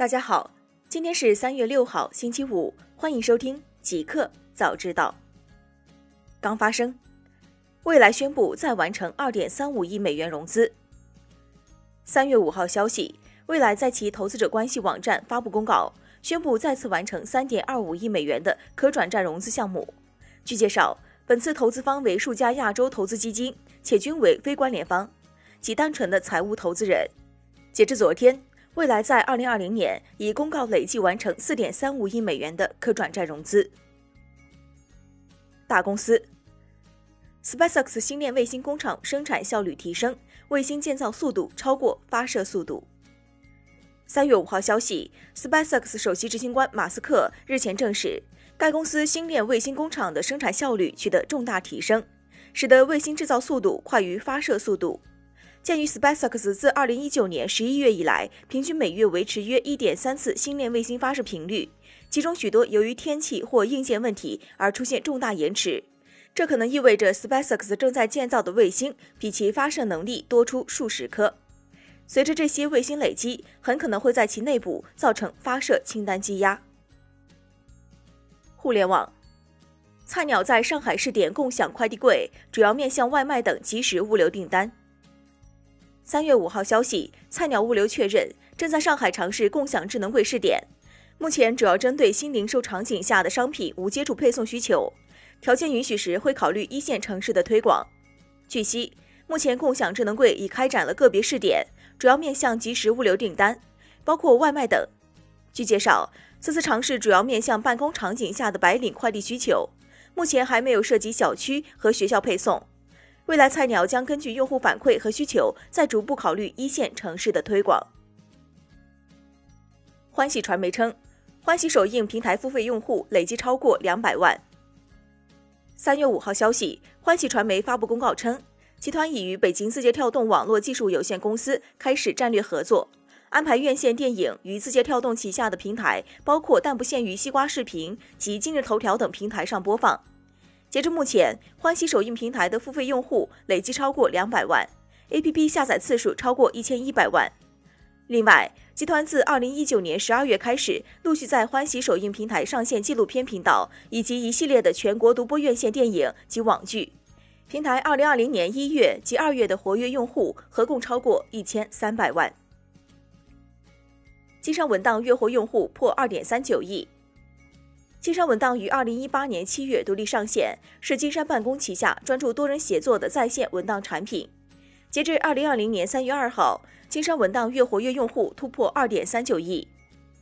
大家好，今天是三月六号，星期五，欢迎收听极客早知道。刚发生，未来宣布再完成二点三五亿美元融资。三月五号消息，未来在其投资者关系网站发布公告，宣布再次完成三点二五亿美元的可转债融资项目。据介绍，本次投资方为数家亚洲投资基金，且均为非关联方，即单纯的财务投资人。截至昨天。未来在二零二零年已公告累计完成四点三五亿美元的可转债融资。大公司，SpaceX 星链卫星工厂生产效率提升，卫星建造速度超过发射速度。三月五号消息，SpaceX 首席执行官马斯克日前证实，该公司星链卫星工厂的生产效率取得重大提升，使得卫星制造速度快于发射速度。鉴于 SpaceX 自2019年11月以来，平均每月维持约1.3次星链卫星发射频率，其中许多由于天气或硬件问题而出现重大延迟，这可能意味着 SpaceX 正在建造的卫星比其发射能力多出数十颗。随着这些卫星累积，很可能会在其内部造成发射清单积压。互联网，菜鸟在上海试点共享快递柜，主要面向外卖等即时物流订单。三月五号消息，菜鸟物流确认正在上海尝试共享智能柜试点，目前主要针对新零售场景下的商品无接触配送需求，条件允许时会考虑一线城市的推广。据悉，目前共享智能柜已开展了个别试点，主要面向即时物流订单，包括外卖等。据介绍，此次尝试主要面向办公场景下的白领快递需求，目前还没有涉及小区和学校配送。未来菜鸟将根据用户反馈和需求，再逐步考虑一线城市的推广。欢喜传媒称，欢喜首映平台付费用户累计超过两百万。三月五号消息，欢喜传媒发布公告称，集团已与北京字节跳动网络技术有限公司开始战略合作，安排院线电影与字节跳动旗下的平台，包括但不限于西瓜视频及今日头条等平台上播放。截至目前，欢喜首映平台的付费用户累计超过两百万，APP 下载次数超过一千一百万。另外，集团自二零一九年十二月开始，陆续在欢喜首映平台上线纪录片频道以及一系列的全国独播院线电影及网剧。平台二零二零年一月及二月的活跃用户合共超过一千三百万。金山文档月活用户破二点三九亿。金山文档于二零一八年七月独立上线，是金山办公旗下专注多人协作的在线文档产品。截至二零二零年三月二号，金山文档月活跃用户突破二点三九亿。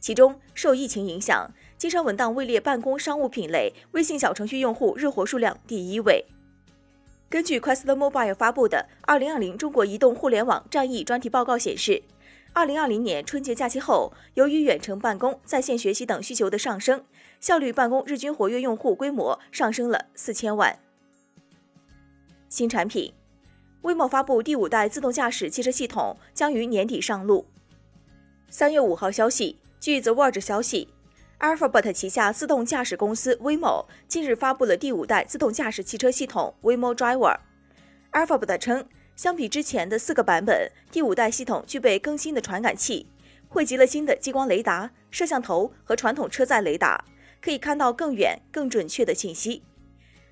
其中，受疫情影响，金山文档位列办公商务品类微信小程序用户日活数量第一位。根据 Quest Mobile 发布的《二零二零中国移动互联网战役专题报告》显示，二零二零年春节假期后，由于远程办公、在线学习等需求的上升。效率办公日均活跃用户规模上升了四千万。新产品，Waymo 发布第五代自动驾驶汽车系统将于年底上路。三月五号消息，据 The Verge 消息，Alphabet 旗下自动驾驶公司 Waymo 近日发布了第五代自动驾驶汽车系统 Waymo Driver。Alphabet 称，相比之前的四个版本，第五代系统具备更新的传感器，汇集了新的激光雷达、摄像头和传统车载雷达。可以看到更远、更准确的信息。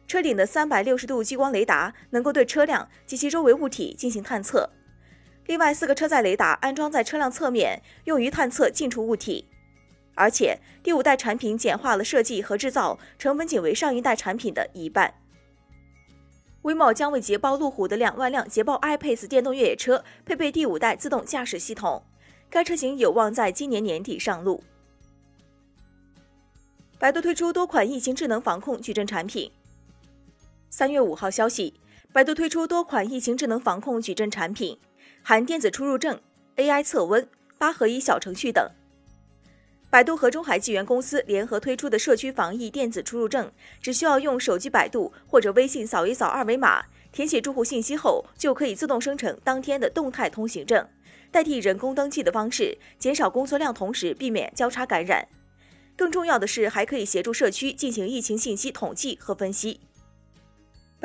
车顶的三百六十度激光雷达能够对车辆及其周围物体进行探测。另外，四个车载雷达安装在车辆侧面，用于探测进出物体。而且，第五代产品简化了设计和制造，成本仅为上一代产品的一半。威茂将为捷豹路虎的两万辆捷豹 iPace 电动越野车配备第五代自动驾驶系统，该车型有望在今年年底上路。百度推出多款疫情智能防控矩阵产品。三月五号消息，百度推出多款疫情智能防控矩阵产品，含电子出入证、AI 测温、八合一小程序等。百度和中海纪元公司联合推出的社区防疫电子出入证，只需要用手机百度或者微信扫一扫二维码，填写住户信息后，就可以自动生成当天的动态通行证，代替人工登记的方式，减少工作量，同时避免交叉感染。更重要的是，还可以协助社区进行疫情信息统计和分析。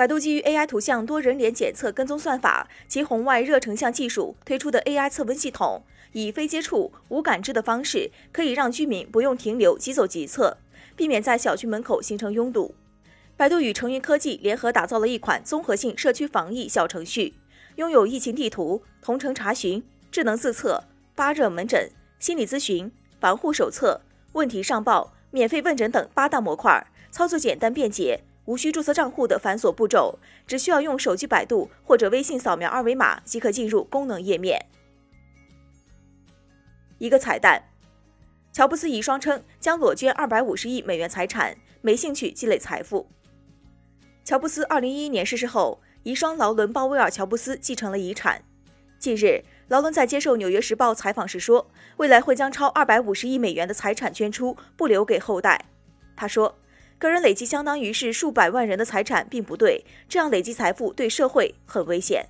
百度基于 AI 图像多人脸检测跟踪算法及红外热成像技术推出的 AI 测温系统，以非接触、无感知的方式，可以让居民不用停留即走即测，避免在小区门口形成拥堵。百度与成云科技联合打造了一款综合性社区防疫小程序，拥有疫情地图、同城查询、智能自测、发热门诊、心理咨询、防护手册、问题上报、免费问诊等八大模块，操作简单便捷。无需注册账户的繁琐步骤，只需要用手机百度或者微信扫描二维码即可进入功能页面。一个彩蛋：乔布斯遗孀称将裸捐二百五十亿美元财产，没兴趣积累财富。乔布斯二零一一年逝世后，遗孀劳伦·鲍威尔·乔布斯继承了遗产。近日，劳伦在接受《纽约时报》采访时说，未来会将超二百五十亿美元的财产捐出，不留给后代。他说。个人累积相当于是数百万人的财产，并不对，这样累积财富对社会很危险。